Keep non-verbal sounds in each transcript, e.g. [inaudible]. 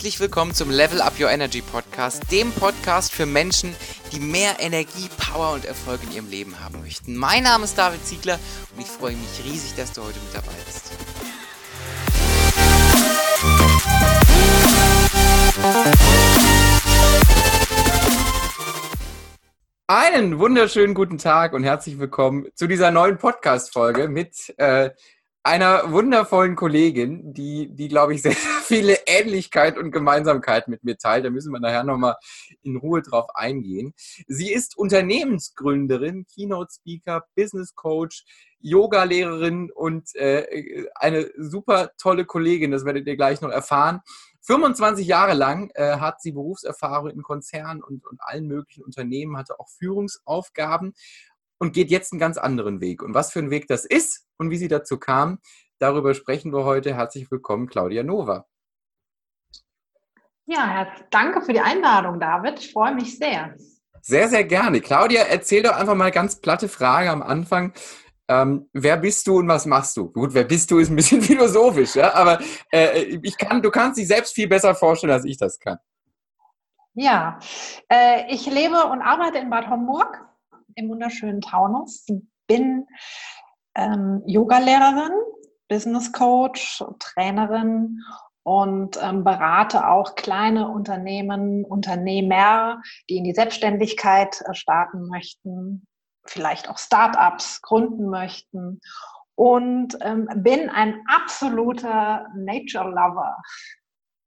Herzlich willkommen zum Level Up Your Energy Podcast, dem Podcast für Menschen, die mehr Energie, Power und Erfolg in ihrem Leben haben möchten. Mein Name ist David Ziegler und ich freue mich riesig, dass du heute mit dabei bist. Einen wunderschönen guten Tag und herzlich willkommen zu dieser neuen Podcast-Folge mit äh, einer wundervollen Kollegin, die, die glaube ich, [laughs] sehr, viele Ähnlichkeit und Gemeinsamkeit mit mir teilt. Da müssen wir nachher nochmal in Ruhe drauf eingehen. Sie ist Unternehmensgründerin, Keynote-Speaker, Business Coach, Yoga-Lehrerin und äh, eine super tolle Kollegin, das werdet ihr gleich noch erfahren. 25 Jahre lang äh, hat sie Berufserfahrung in Konzernen und, und allen möglichen Unternehmen, hatte auch Führungsaufgaben und geht jetzt einen ganz anderen Weg. Und was für ein Weg das ist und wie sie dazu kam, darüber sprechen wir heute. Herzlich willkommen, Claudia Nova. Ja, danke für die Einladung, David. Ich freue mich sehr. Sehr, sehr gerne. Claudia, erzähl doch einfach mal ganz platte Frage am Anfang. Ähm, wer bist du und was machst du? Gut, wer bist du ist ein bisschen [laughs] philosophisch, ja? aber äh, ich kann, du kannst dich selbst viel besser vorstellen, als ich das kann. Ja, äh, ich lebe und arbeite in Bad Homburg im wunderschönen Taunus. Bin ähm, Yogalehrerin, Business Coach, Trainerin und ähm, berate auch kleine Unternehmen, Unternehmer, die in die Selbstständigkeit äh, starten möchten, vielleicht auch Startups gründen möchten und ähm, bin ein absoluter Nature Lover.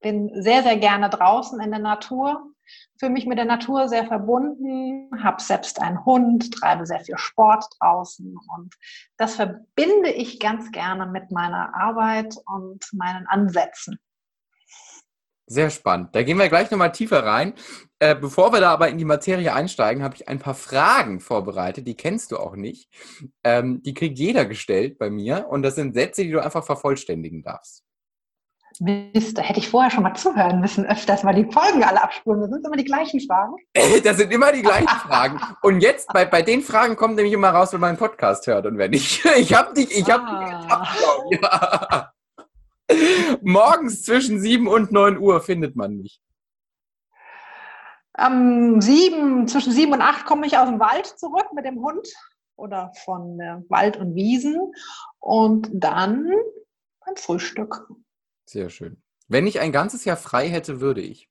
Bin sehr, sehr gerne draußen in der Natur, fühle mich mit der Natur sehr verbunden, habe selbst einen Hund, treibe sehr viel Sport draußen und das verbinde ich ganz gerne mit meiner Arbeit und meinen Ansätzen. Sehr spannend. Da gehen wir gleich nochmal tiefer rein. Äh, bevor wir da aber in die Materie einsteigen, habe ich ein paar Fragen vorbereitet, die kennst du auch nicht. Ähm, die kriegt jeder gestellt bei mir und das sind Sätze, die du einfach vervollständigen darfst. Mist, da hätte ich vorher schon mal zuhören müssen, öfters mal die Folgen alle abspulen. Das sind immer die gleichen Fragen. das sind immer die gleichen [laughs] Fragen. Und jetzt, bei, bei den Fragen kommt nämlich immer raus, wenn man einen Podcast hört und wenn nicht. [laughs] Ich habe dich, ich habe ah. dich ja. Morgens zwischen 7 und 9 Uhr findet man mich. Um, sieben, zwischen 7 und 8 komme ich aus dem Wald zurück mit dem Hund oder von äh, Wald und Wiesen und dann ein Frühstück. Sehr schön. Wenn ich ein ganzes Jahr frei hätte, würde ich.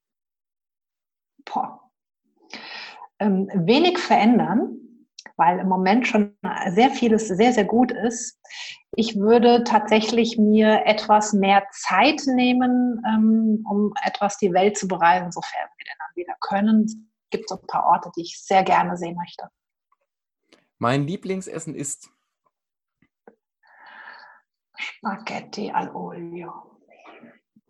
Boah. Ähm, wenig verändern, weil im Moment schon sehr vieles sehr, sehr gut ist. Ich würde tatsächlich mir etwas mehr Zeit nehmen, ähm, um etwas die Welt zu bereisen, sofern wir denn dann wieder können. Es gibt so ein paar Orte, die ich sehr gerne sehen möchte. Mein Lieblingsessen ist Spaghetti al olio.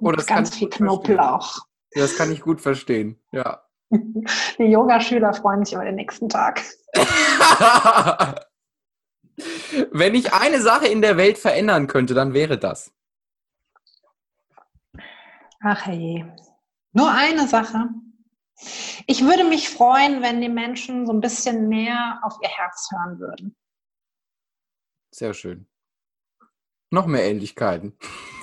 Oh, das ganz viel Knoblauch. Ja, das kann ich gut verstehen, ja. [laughs] Die Yogaschüler freuen sich über den nächsten Tag. [laughs] Wenn ich eine Sache in der Welt verändern könnte, dann wäre das. Ach je. Nur eine Sache. Ich würde mich freuen, wenn die Menschen so ein bisschen mehr auf ihr Herz hören würden. Sehr schön. Noch mehr Ähnlichkeiten.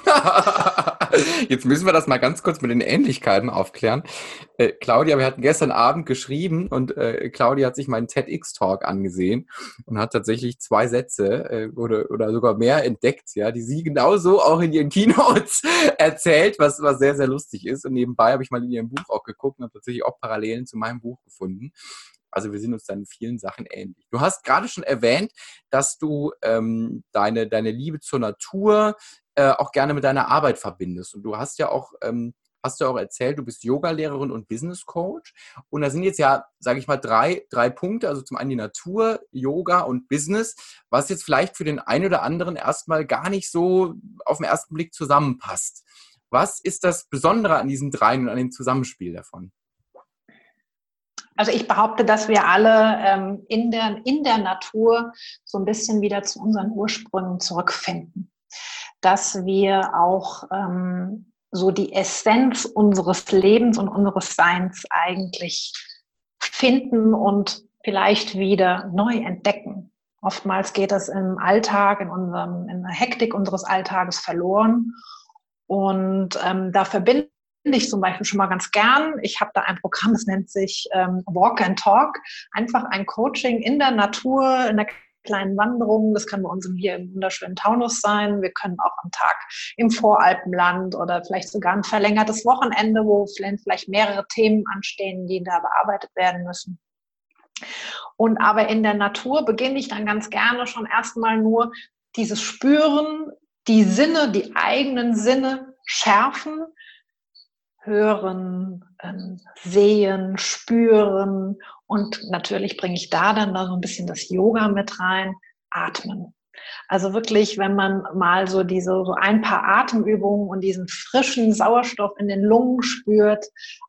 [laughs] Jetzt müssen wir das mal ganz kurz mit den Ähnlichkeiten aufklären. Äh, Claudia, wir hatten gestern Abend geschrieben und äh, Claudia hat sich meinen TEDx-Talk angesehen und hat tatsächlich zwei Sätze äh, oder, oder sogar mehr entdeckt, ja, die sie genauso auch in ihren Keynotes [laughs] erzählt, was, was sehr, sehr lustig ist. Und nebenbei habe ich mal in ihrem Buch auch geguckt und habe tatsächlich auch Parallelen zu meinem Buch gefunden. Also wir sind uns dann in vielen Sachen ähnlich. Du hast gerade schon erwähnt, dass du ähm, deine, deine Liebe zur Natur äh, auch gerne mit deiner Arbeit verbindest. Und du hast ja auch, ähm, hast du auch erzählt, du bist Yogalehrerin und Business Coach. Und da sind jetzt ja, sage ich mal, drei, drei Punkte. Also zum einen die Natur, Yoga und Business, was jetzt vielleicht für den einen oder anderen erstmal gar nicht so auf den ersten Blick zusammenpasst. Was ist das Besondere an diesen dreien und an dem Zusammenspiel davon? Also ich behaupte, dass wir alle ähm, in, der, in der Natur so ein bisschen wieder zu unseren Ursprüngen zurückfinden. Dass wir auch ähm, so die Essenz unseres Lebens und unseres Seins eigentlich finden und vielleicht wieder neu entdecken. Oftmals geht das im Alltag, in, unserem, in der Hektik unseres Alltages verloren. Und ähm, da verbinden ich zum Beispiel schon mal ganz gern. Ich habe da ein Programm, das nennt sich ähm, Walk and Talk. Einfach ein Coaching in der Natur, in der kleinen Wanderung. Das kann bei uns hier im wunderschönen Taunus sein. Wir können auch am Tag im Voralpenland oder vielleicht sogar ein verlängertes Wochenende, wo vielleicht mehrere Themen anstehen, die da bearbeitet werden müssen. Und aber in der Natur beginne ich dann ganz gerne schon erstmal nur dieses Spüren, die Sinne, die eigenen Sinne schärfen, hören, ähm, sehen, spüren und natürlich bringe ich da dann da so ein bisschen das Yoga mit rein, atmen. Also wirklich, wenn man mal so diese so ein paar Atemübungen und diesen frischen Sauerstoff in den Lungen spürt,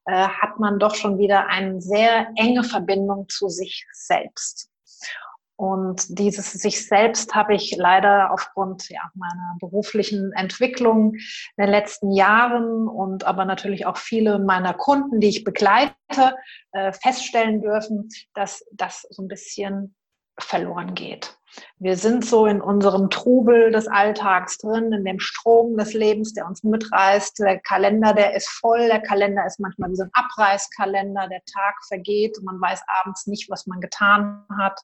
äh, hat man doch schon wieder eine sehr enge Verbindung zu sich selbst. Und dieses sich selbst habe ich leider aufgrund ja, meiner beruflichen Entwicklung in den letzten Jahren und aber natürlich auch viele meiner Kunden, die ich begleite, äh, feststellen dürfen, dass das so ein bisschen verloren geht. Wir sind so in unserem Trubel des Alltags drin, in dem Strom des Lebens, der uns mitreißt. Der Kalender, der ist voll. Der Kalender ist manchmal wie so ein Abreißkalender. Der Tag vergeht und man weiß abends nicht, was man getan hat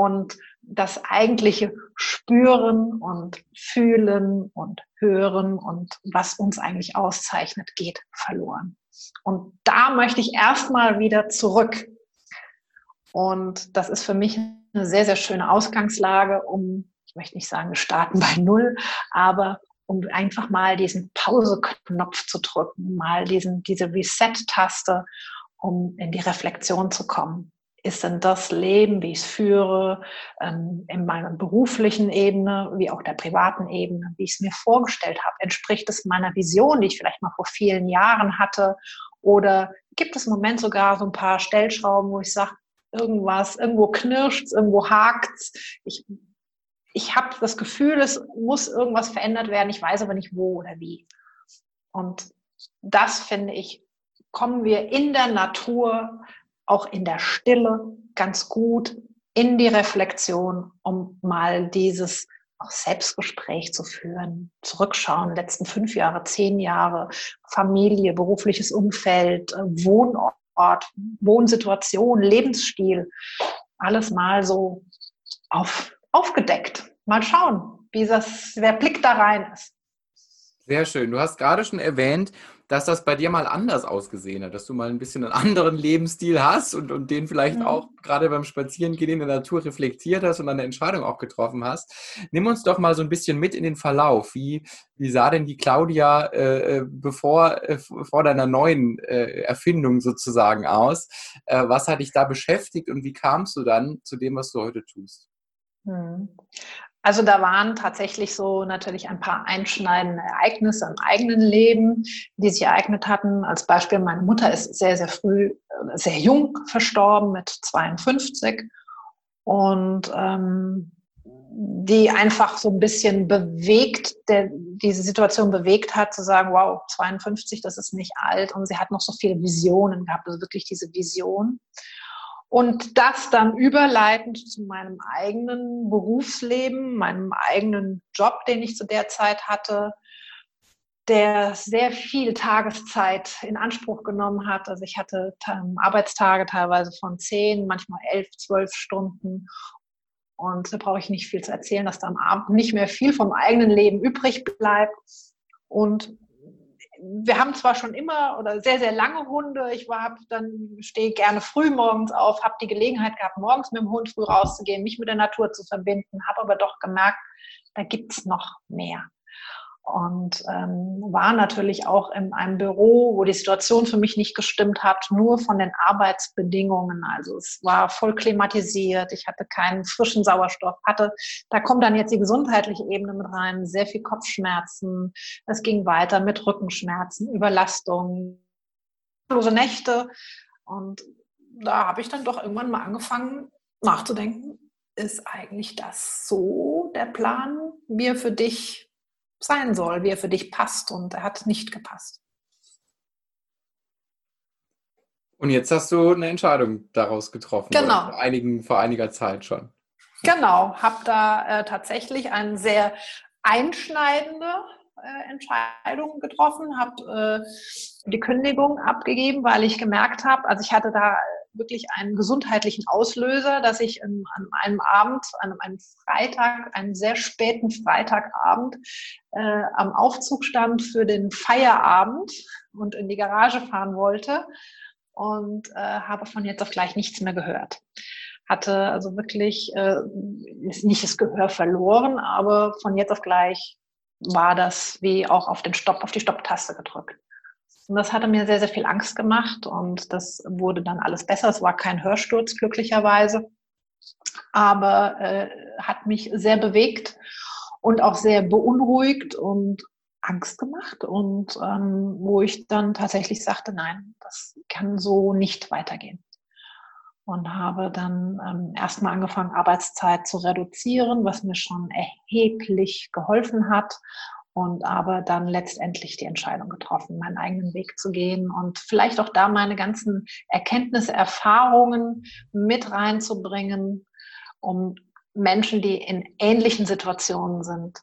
und das eigentliche Spüren und Fühlen und Hören und was uns eigentlich auszeichnet, geht verloren. Und da möchte ich erstmal wieder zurück. Und das ist für mich eine sehr, sehr schöne Ausgangslage, um, ich möchte nicht sagen, wir starten bei Null, aber um einfach mal diesen Pause-Knopf zu drücken, mal diesen, diese Reset-Taste, um in die Reflexion zu kommen ist denn das Leben, wie ich es führe, ähm, in meiner beruflichen Ebene, wie auch der privaten Ebene, wie ich es mir vorgestellt habe? Entspricht es meiner Vision, die ich vielleicht mal vor vielen Jahren hatte? Oder gibt es im Moment sogar so ein paar Stellschrauben, wo ich sage, irgendwas, irgendwo knirscht irgendwo hakt es. Ich, ich habe das Gefühl, es muss irgendwas verändert werden, ich weiß aber nicht wo oder wie. Und das finde ich, kommen wir in der Natur auch in der Stille ganz gut in die Reflexion, um mal dieses auch Selbstgespräch zu führen, zurückschauen, letzten fünf Jahre, zehn Jahre, Familie, berufliches Umfeld, äh, Wohnort, Wohnsituation, Lebensstil, alles mal so auf, aufgedeckt. Mal schauen, wie das, der Blick da rein ist. Sehr schön. Du hast gerade schon erwähnt, dass das bei dir mal anders ausgesehen hat, dass du mal ein bisschen einen anderen Lebensstil hast und, und den vielleicht mhm. auch gerade beim Spazierengehen in der Natur reflektiert hast und eine Entscheidung auch getroffen hast. Nimm uns doch mal so ein bisschen mit in den Verlauf. Wie, wie sah denn die Claudia äh, äh bevor äh, vor deiner neuen äh, Erfindung sozusagen aus? Äh, was hat dich da beschäftigt und wie kamst du dann zu dem, was du heute tust? Mhm. Also da waren tatsächlich so natürlich ein paar einschneidende Ereignisse im eigenen Leben, die sich ereignet hatten. Als Beispiel, meine Mutter ist sehr, sehr früh, äh, sehr jung verstorben mit 52 und ähm, die einfach so ein bisschen bewegt, der, diese Situation bewegt hat, zu sagen, wow, 52, das ist nicht alt und sie hat noch so viele Visionen gehabt, also wirklich diese Vision. Und das dann überleitend zu meinem eigenen Berufsleben, meinem eigenen Job, den ich zu der Zeit hatte, der sehr viel Tageszeit in Anspruch genommen hat. Also ich hatte Arbeitstage teilweise von zehn, manchmal elf, zwölf Stunden. Und da brauche ich nicht viel zu erzählen, dass da am Abend nicht mehr viel vom eigenen Leben übrig bleibt. Und wir haben zwar schon immer oder sehr, sehr lange Hunde. Ich war, dann stehe gerne früh morgens auf, habe die Gelegenheit gehabt, morgens mit dem Hund früh rauszugehen, mich mit der Natur zu verbinden, habe aber doch gemerkt, da gibt es noch mehr und ähm, war natürlich auch in einem Büro, wo die Situation für mich nicht gestimmt hat, nur von den Arbeitsbedingungen. Also es war voll klimatisiert, ich hatte keinen frischen Sauerstoff, hatte, da kommt dann jetzt die gesundheitliche Ebene mit rein, sehr viel Kopfschmerzen, es ging weiter mit Rückenschmerzen, Überlastung, lose Nächte und da habe ich dann doch irgendwann mal angefangen nachzudenken, ist eigentlich das so der Plan, mir für dich sein soll, wie er für dich passt. Und er hat nicht gepasst. Und jetzt hast du eine Entscheidung daraus getroffen. Genau. Vor, einigen, vor einiger Zeit schon. Genau, habe da äh, tatsächlich eine sehr einschneidende äh, Entscheidung getroffen, habe äh, die Kündigung abgegeben, weil ich gemerkt habe, also ich hatte da wirklich einen gesundheitlichen Auslöser, dass ich an einem Abend, an einem Freitag, einen sehr späten Freitagabend äh, am Aufzug stand für den Feierabend und in die Garage fahren wollte und äh, habe von jetzt auf gleich nichts mehr gehört. Hatte also wirklich äh, nicht das Gehör verloren, aber von jetzt auf gleich war das wie auch auf den Stopp, auf die Stopptaste gedrückt. Und das hatte mir sehr, sehr viel Angst gemacht und das wurde dann alles besser. Es war kein Hörsturz, glücklicherweise, aber äh, hat mich sehr bewegt und auch sehr beunruhigt und Angst gemacht und ähm, wo ich dann tatsächlich sagte, nein, das kann so nicht weitergehen. Und habe dann ähm, erstmal angefangen, Arbeitszeit zu reduzieren, was mir schon erheblich geholfen hat. Und aber dann letztendlich die Entscheidung getroffen, meinen eigenen Weg zu gehen und vielleicht auch da meine ganzen Erkenntnisse, Erfahrungen mit reinzubringen, um Menschen, die in ähnlichen Situationen sind,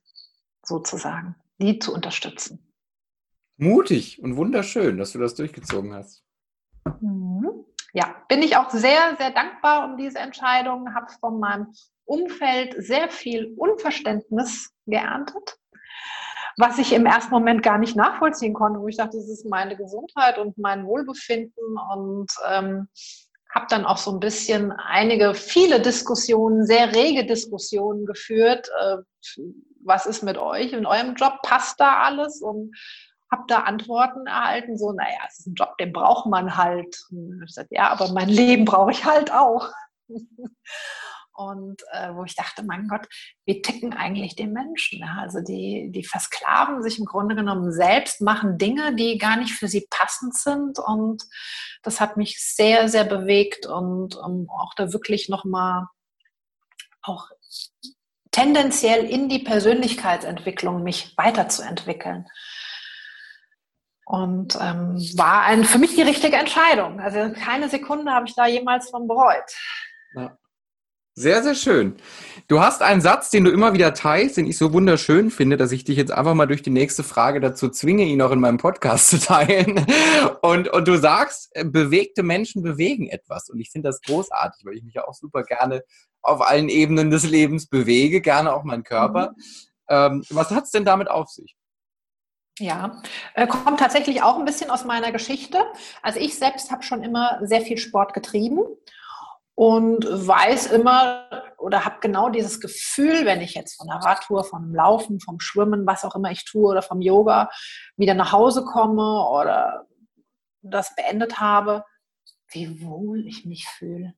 sozusagen die zu unterstützen. Mutig und wunderschön, dass du das durchgezogen hast. Mhm. Ja, bin ich auch sehr, sehr dankbar um diese Entscheidung, habe von meinem Umfeld sehr viel Unverständnis geerntet, was ich im ersten Moment gar nicht nachvollziehen konnte, wo ich dachte, das ist meine Gesundheit und mein Wohlbefinden und ähm, habe dann auch so ein bisschen einige, viele Diskussionen, sehr rege Diskussionen geführt, äh, was ist mit euch in eurem Job? Passt da alles? Und habe da Antworten erhalten, so, naja, es ist ein Job, den braucht man halt. Und ich gesagt, ja, aber mein Leben brauche ich halt auch. [laughs] Und äh, wo ich dachte, mein Gott, wie ticken eigentlich die Menschen? Ja? Also die, die versklaven sich im Grunde genommen selbst, machen Dinge, die gar nicht für sie passend sind. Und das hat mich sehr, sehr bewegt und um auch da wirklich nochmal auch tendenziell in die Persönlichkeitsentwicklung mich weiterzuentwickeln. Und ähm, war ein, für mich die richtige Entscheidung. Also keine Sekunde habe ich da jemals von bereut. Ja. Sehr, sehr schön. Du hast einen Satz, den du immer wieder teilst, den ich so wunderschön finde, dass ich dich jetzt einfach mal durch die nächste Frage dazu zwinge, ihn auch in meinem Podcast [laughs] zu teilen. Und, und du sagst, äh, bewegte Menschen bewegen etwas. Und ich finde das großartig, weil ich mich ja auch super gerne auf allen Ebenen des Lebens bewege, gerne auch meinen Körper. Mhm. Ähm, was hat es denn damit auf sich? Ja, äh, kommt tatsächlich auch ein bisschen aus meiner Geschichte. Also ich selbst habe schon immer sehr viel Sport getrieben und weiß immer oder habe genau dieses Gefühl, wenn ich jetzt von der Radtour, vom Laufen, vom Schwimmen, was auch immer ich tue oder vom Yoga wieder nach Hause komme oder das beendet habe, wie wohl ich mich fühle,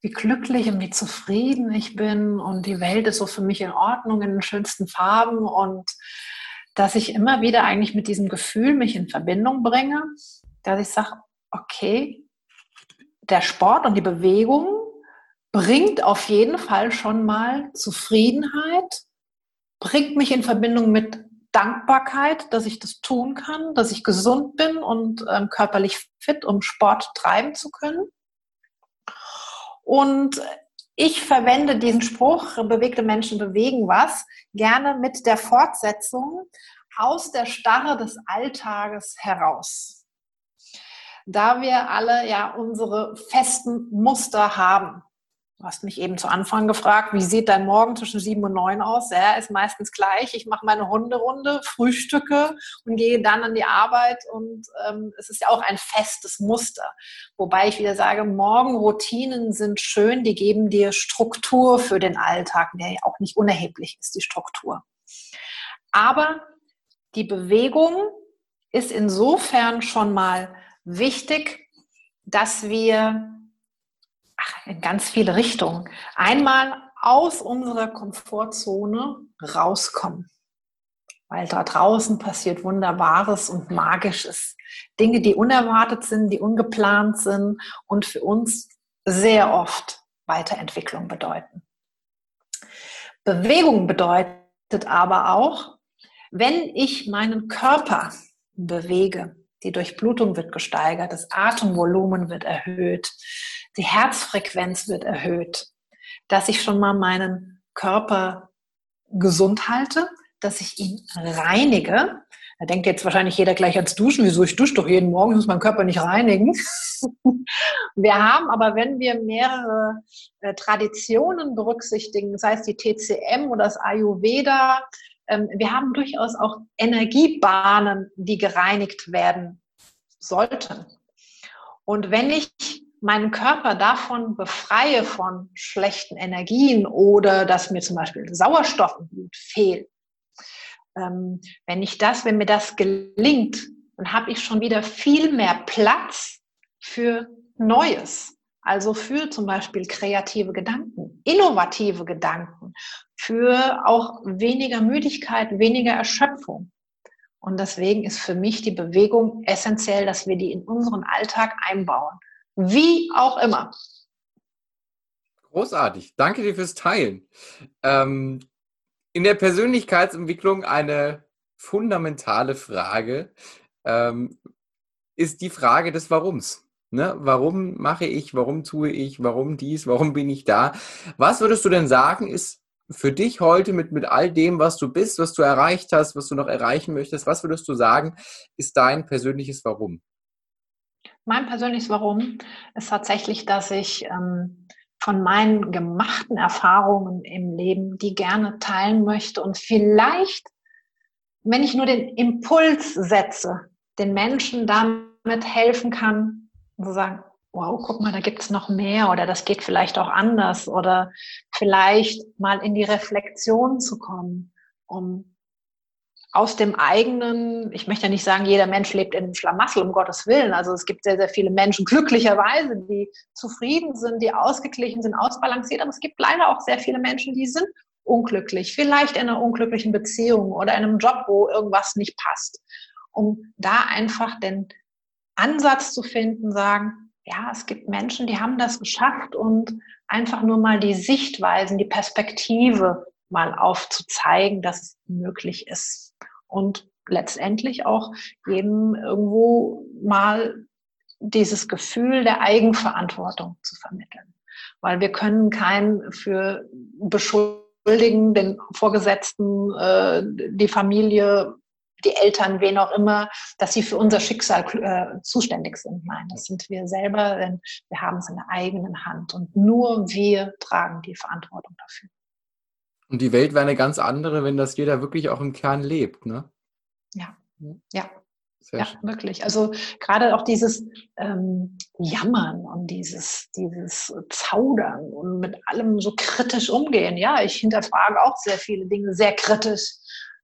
wie glücklich und wie zufrieden ich bin und die Welt ist so für mich in Ordnung in den schönsten Farben und dass ich immer wieder eigentlich mit diesem Gefühl mich in Verbindung bringe, dass ich sage, okay, der Sport und die Bewegung bringt auf jeden Fall schon mal Zufriedenheit, bringt mich in Verbindung mit Dankbarkeit, dass ich das tun kann, dass ich gesund bin und ähm, körperlich fit, um Sport treiben zu können. Und ich verwende diesen Spruch, bewegte Menschen bewegen was, gerne mit der Fortsetzung aus der Starre des Alltages heraus da wir alle ja unsere festen Muster haben. Du hast mich eben zu Anfang gefragt, wie sieht dein Morgen zwischen sieben und neun aus? Ja, ist meistens gleich. Ich mache meine Hunderunde, frühstücke und gehe dann an die Arbeit und ähm, es ist ja auch ein festes Muster. Wobei ich wieder sage, Morgenroutinen sind schön, die geben dir Struktur für den Alltag, der ja auch nicht unerheblich ist, die Struktur. Aber die Bewegung ist insofern schon mal wichtig, dass wir ach, in ganz viele Richtungen einmal aus unserer Komfortzone rauskommen. Weil da draußen passiert Wunderbares und Magisches. Dinge, die unerwartet sind, die ungeplant sind und für uns sehr oft Weiterentwicklung bedeuten. Bewegung bedeutet aber auch, wenn ich meinen Körper bewege, die Durchblutung wird gesteigert, das Atemvolumen wird erhöht, die Herzfrequenz wird erhöht, dass ich schon mal meinen Körper gesund halte, dass ich ihn reinige. Da denkt jetzt wahrscheinlich jeder gleich ans Duschen. Wieso? Ich dusche doch jeden Morgen, ich muss meinen Körper nicht reinigen. [laughs] wir haben aber, wenn wir mehrere äh, Traditionen berücksichtigen, sei es die TCM oder das Ayurveda, wir haben durchaus auch Energiebahnen, die gereinigt werden sollten. Und wenn ich meinen Körper davon befreie von schlechten Energien oder dass mir zum Beispiel Sauerstoff im Blut fehlt, ähm, wenn ich das, wenn mir das gelingt, dann habe ich schon wieder viel mehr Platz für Neues. Also für zum Beispiel kreative Gedanken, innovative Gedanken, für auch weniger Müdigkeit, weniger Erschöpfung. Und deswegen ist für mich die Bewegung essentiell, dass wir die in unseren Alltag einbauen. Wie auch immer. Großartig. Danke dir fürs Teilen. Ähm, in der Persönlichkeitsentwicklung eine fundamentale Frage ähm, ist die Frage des Warums. Ne? Warum mache ich, warum tue ich, warum dies, warum bin ich da? Was würdest du denn sagen, ist für dich heute mit, mit all dem, was du bist, was du erreicht hast, was du noch erreichen möchtest, was würdest du sagen, ist dein persönliches Warum? Mein persönliches Warum ist tatsächlich, dass ich ähm, von meinen gemachten Erfahrungen im Leben die gerne teilen möchte und vielleicht, wenn ich nur den Impuls setze, den Menschen damit helfen kann, zu sagen, wow, guck mal, da gibt es noch mehr oder das geht vielleicht auch anders oder vielleicht mal in die Reflexion zu kommen, um aus dem eigenen, ich möchte ja nicht sagen, jeder Mensch lebt in einem Schlamassel, um Gottes Willen. Also es gibt sehr, sehr viele Menschen, glücklicherweise, die zufrieden sind, die ausgeglichen sind, ausbalanciert. Aber es gibt leider auch sehr viele Menschen, die sind unglücklich, vielleicht in einer unglücklichen Beziehung oder in einem Job, wo irgendwas nicht passt. Um da einfach den Ansatz zu finden, sagen, ja, es gibt Menschen, die haben das geschafft und einfach nur mal die Sichtweisen, die Perspektive mal aufzuzeigen, dass es möglich ist und letztendlich auch jedem irgendwo mal dieses Gefühl der Eigenverantwortung zu vermitteln. Weil wir können keinen für beschuldigen, den Vorgesetzten, äh, die Familie, die Eltern, wen auch immer, dass sie für unser Schicksal äh, zuständig sind. Nein, das sind wir selber, denn wir haben es in der eigenen Hand und nur wir tragen die Verantwortung dafür. Und die Welt wäre eine ganz andere, wenn das jeder wirklich auch im Kern lebt, ne? Ja, ja. Sehr ja, schön. wirklich. Also gerade auch dieses ähm, Jammern und dieses, dieses Zaudern und mit allem so kritisch umgehen. Ja, ich hinterfrage auch sehr viele Dinge sehr kritisch.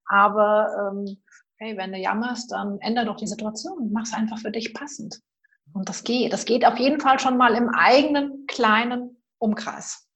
Aber ähm, hey, wenn du jammerst, dann ändere doch die Situation. Mach es einfach für dich passend. Und das geht. Das geht auf jeden Fall schon mal im eigenen kleinen Umkreis.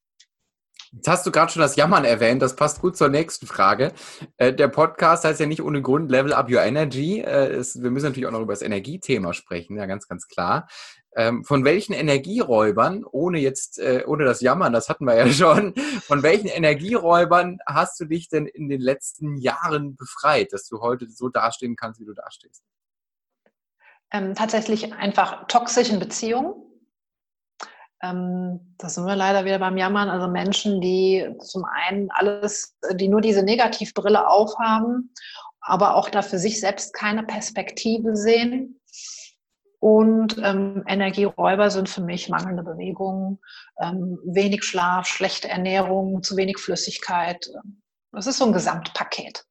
Jetzt hast du gerade schon das Jammern erwähnt, das passt gut zur nächsten Frage. Äh, der Podcast heißt ja nicht ohne Grund Level Up Your Energy. Äh, wir müssen natürlich auch noch über das Energiethema sprechen, ja, ganz, ganz klar. Ähm, von welchen Energieräubern, ohne jetzt, äh, ohne das Jammern, das hatten wir ja [laughs] schon, von welchen Energieräubern hast du dich denn in den letzten Jahren befreit, dass du heute so dastehen kannst, wie du dastehst? Ähm, tatsächlich einfach toxischen Beziehungen ähm, da sind wir leider wieder beim Jammern. Also Menschen, die zum einen alles, die nur diese Negativbrille aufhaben, aber auch da für sich selbst keine Perspektive sehen. Und ähm, Energieräuber sind für mich mangelnde Bewegung, ähm, wenig Schlaf, schlechte Ernährung, zu wenig Flüssigkeit. Das ist so ein Gesamtpaket.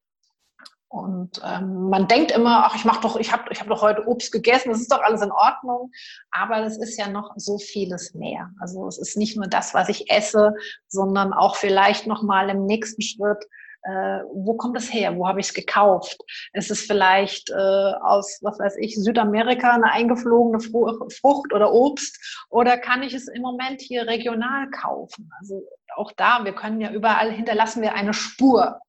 Und ähm, man denkt immer, ach, ich mach doch, ich habe ich hab doch heute Obst gegessen, das ist doch alles in Ordnung. Aber es ist ja noch so vieles mehr. Also es ist nicht nur das, was ich esse, sondern auch vielleicht noch mal im nächsten Schritt, äh, wo kommt es her? Wo habe ich es gekauft? Ist es vielleicht äh, aus, was weiß ich, Südamerika eine eingeflogene Frucht oder Obst? Oder kann ich es im Moment hier regional kaufen? Also auch da, wir können ja überall hinterlassen wir eine Spur.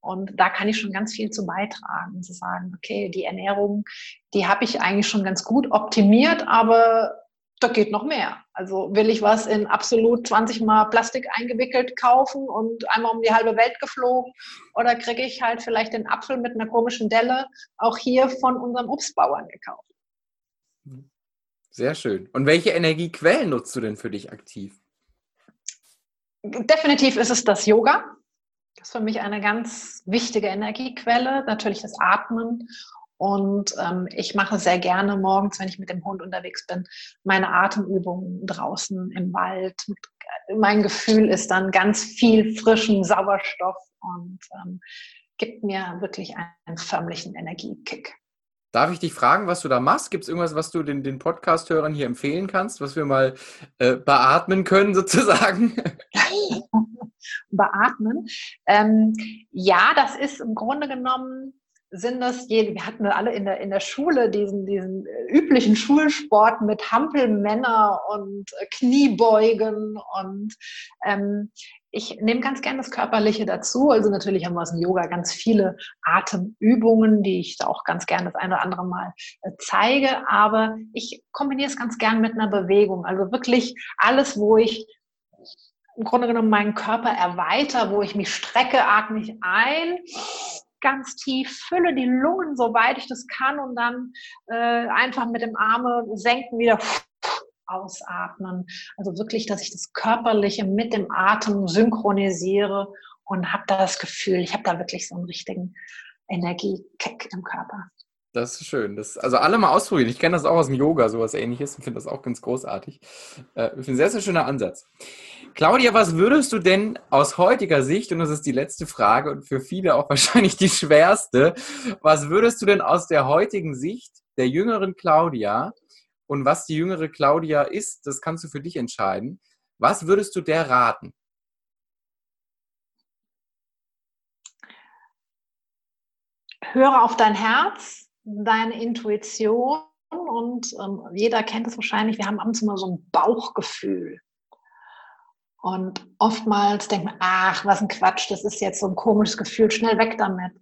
Und da kann ich schon ganz viel zu beitragen, zu sagen, okay, die Ernährung, die habe ich eigentlich schon ganz gut optimiert, aber da geht noch mehr. Also will ich was in absolut 20 Mal Plastik eingewickelt kaufen und einmal um die halbe Welt geflogen oder kriege ich halt vielleicht den Apfel mit einer komischen Delle auch hier von unseren Obstbauern gekauft. Sehr schön. Und welche Energiequellen nutzt du denn für dich aktiv? Definitiv ist es das Yoga Das ist für mich eine ganz wichtige Energiequelle, natürlich das Atmen. Und ähm, ich mache sehr gerne morgens, wenn ich mit dem Hund unterwegs bin, meine Atemübungen draußen im Wald. Mein Gefühl ist dann ganz viel frischen Sauerstoff und ähm, gibt mir wirklich einen förmlichen Energiekick. Darf ich dich fragen, was du da machst? Gibt es irgendwas, was du den, den Podcast-Hörern hier empfehlen kannst, was wir mal äh, beatmen können, [laughs] sozusagen? [laughs] beatmen. Ähm, ja, das ist im Grunde genommen sind das jede, wir hatten alle in der, in der Schule diesen, diesen üblichen Schulsport mit Hampelmänner und Kniebeugen und ähm, ich nehme ganz gerne das Körperliche dazu. Also natürlich haben wir aus dem Yoga ganz viele Atemübungen, die ich auch ganz gerne das eine oder andere Mal äh, zeige. Aber ich kombiniere es ganz gern mit einer Bewegung. Also wirklich alles, wo ich im Grunde genommen meinen Körper erweitere, wo ich mich strecke, atme ich ein, ganz tief, fülle die Lungen, soweit ich das kann und dann äh, einfach mit dem Arme senken wieder ausatmen. Also wirklich, dass ich das Körperliche mit dem Atem synchronisiere und habe da das Gefühl, ich habe da wirklich so einen richtigen Energiekick im Körper. Das ist schön. Das, also alle mal ausprobieren. Ich kenne das auch aus dem Yoga, sowas ähnliches und finde das auch ganz großartig. Äh, ich finde ein sehr, sehr schöner Ansatz. Claudia, was würdest du denn aus heutiger Sicht, und das ist die letzte Frage und für viele auch [laughs] wahrscheinlich die schwerste, was würdest du denn aus der heutigen Sicht der jüngeren Claudia und was die jüngere Claudia ist, das kannst du für dich entscheiden. Was würdest du der raten? Höre auf dein Herz, deine Intuition und ähm, jeder kennt es wahrscheinlich, wir haben abends immer so ein Bauchgefühl. Und oftmals denkt man, ach, was ein Quatsch, das ist jetzt so ein komisches Gefühl, schnell weg damit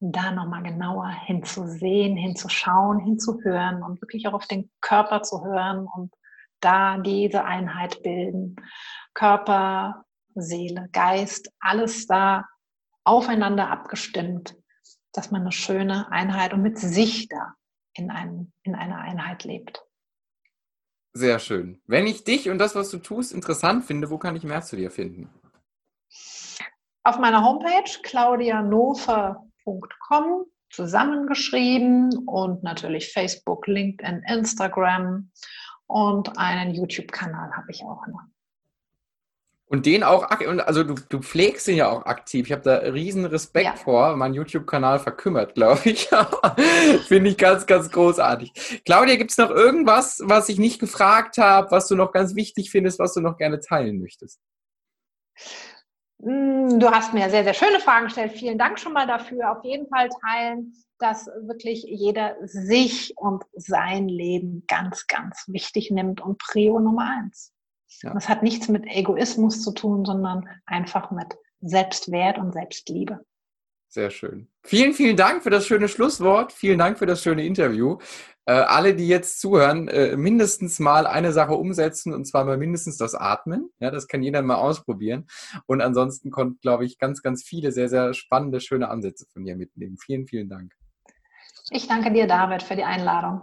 da nochmal genauer hinzusehen, hinzuschauen, hinzuhören und wirklich auch auf den Körper zu hören und da diese Einheit bilden. Körper, Seele, Geist, alles da aufeinander abgestimmt, dass man eine schöne Einheit und mit sich da in, einem, in einer Einheit lebt. Sehr schön. Wenn ich dich und das, was du tust, interessant finde, wo kann ich mehr zu dir finden? Auf meiner Homepage claudianofer.com zusammengeschrieben und natürlich Facebook, LinkedIn, Instagram und einen YouTube-Kanal habe ich auch noch. Und den auch, also du, du pflegst ihn ja auch aktiv. Ich habe da riesen Respekt ja. vor. Mein YouTube-Kanal verkümmert, glaube ich. [laughs] Finde ich ganz, ganz großartig. Claudia, gibt es noch irgendwas, was ich nicht gefragt habe, was du noch ganz wichtig findest, was du noch gerne teilen möchtest? Mm, du hast mir sehr, sehr schöne Fragen gestellt. Vielen Dank schon mal dafür. Auf jeden Fall teilen, dass wirklich jeder sich und sein Leben ganz, ganz wichtig nimmt und Prio Nummer eins. Ja. Das hat nichts mit Egoismus zu tun, sondern einfach mit Selbstwert und Selbstliebe. Sehr schön. Vielen, vielen Dank für das schöne Schlusswort. Vielen Dank für das schöne Interview. Äh, alle, die jetzt zuhören, äh, mindestens mal eine Sache umsetzen und zwar mal mindestens das Atmen. Ja, das kann jeder mal ausprobieren. Und ansonsten kommt, glaube ich, ganz, ganz viele sehr, sehr spannende, schöne Ansätze von dir mitnehmen. Vielen, vielen Dank. Ich danke dir, David, für die Einladung